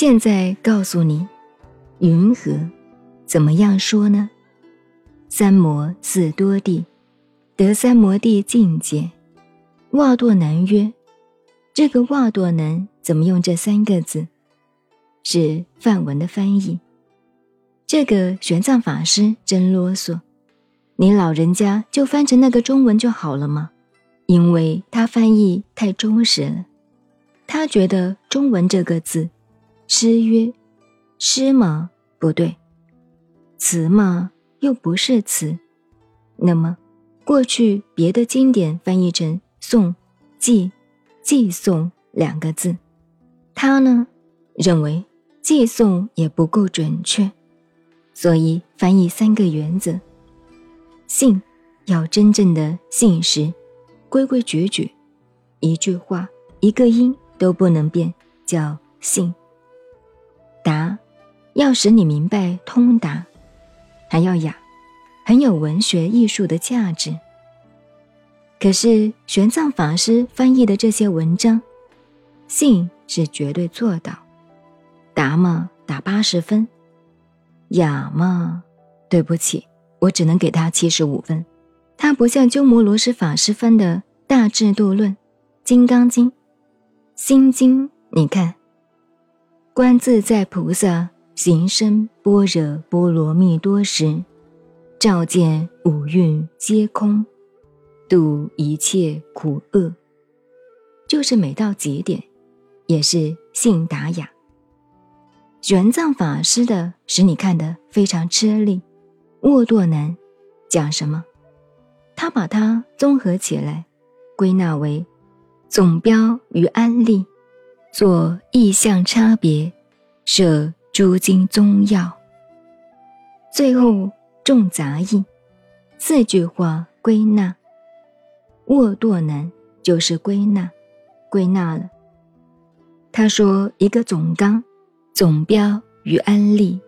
现在告诉你，云何？怎么样说呢？三摩四多地，得三摩地境界。瓦多南曰：“这个瓦多南怎么用这三个字？是梵文的翻译。这个玄奘法师真啰嗦，你老人家就翻成那个中文就好了吗？因为他翻译太忠实了，他觉得中文这个字。”诗曰：“诗吗？不对。词吗？又不是词。那么，过去别的经典翻译成颂、寄、寄颂两个字，他呢认为寄颂也不够准确，所以翻译三个原则：信要真正的信实，规规矩矩，一句话一个音都不能变，叫信。”答，要使你明白通达，还要雅，很有文学艺术的价值。可是玄奘法师翻译的这些文章，信是绝对做到，达嘛打八十分，雅嘛，对不起，我只能给他七十五分。他不像鸠摩罗什法师翻的《大智度论》《金刚经》《心经》，你看。观自在菩萨行深般若波罗蜜多时，照见五蕴皆空，度一切苦厄。就是每到节点，也是信达雅。玄奘法师的使你看得非常吃力，沃多难讲什么？他把它综合起来，归纳为总标与安利。做意象差别，设诸经宗要，最后重杂义，四句话归纳。沃堕难就是归纳，归纳了。他说一个总纲、总标与安利，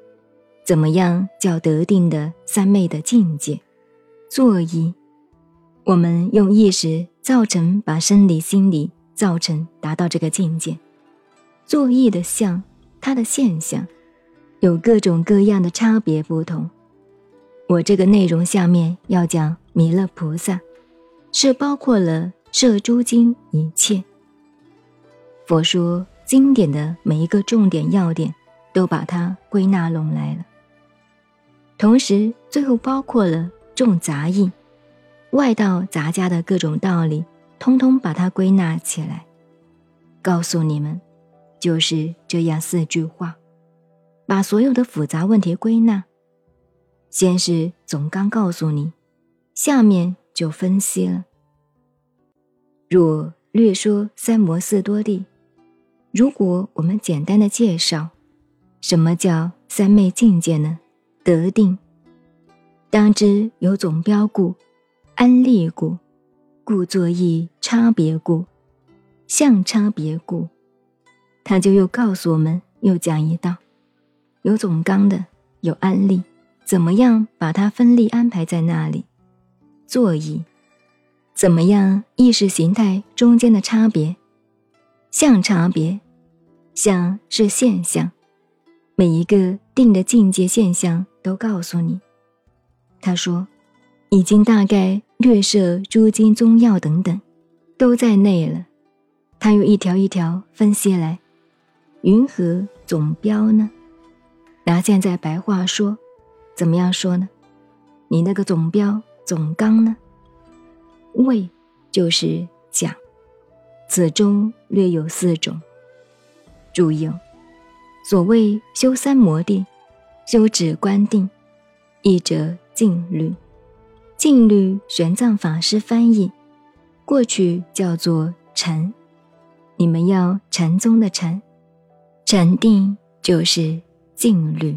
怎么样叫得定的三昧的境界？作意，我们用意识造成，把生理、心理造成，达到这个境界。作意的相，它的现象有各种各样的差别不同。我这个内容下面要讲弥勒菩萨，是包括了摄诸经一切。佛说经典的每一个重点要点，都把它归纳拢来了。同时，最后包括了众杂义、外道杂家的各种道理，通通把它归纳起来，告诉你们。就是这样四句话，把所有的复杂问题归纳。先是总纲告诉你，下面就分析了。若略说三摩四多地，如果我们简单的介绍，什么叫三昧境界呢？得定，当知有总标故，安立故，故作意差别故，相差别故。他就又告诉我们，又讲一道，有总纲的，有案例，怎么样把它分立安排在那里？座椅，怎么样意识形态中间的差别？像差别，像是现象，每一个定的境界现象都告诉你。他说，已经大概略设诸经宗要等等，都在内了。他又一条一条分析来。云何总标呢？拿现在白话说，怎么样说呢？你那个总标总纲呢？谓就是讲，此中略有四种。注意哦，所谓修三摩地，修止观定，一者静虑。静虑玄奘法师翻译，过去叫做禅，你们要禅宗的禅。禅定就是静虑。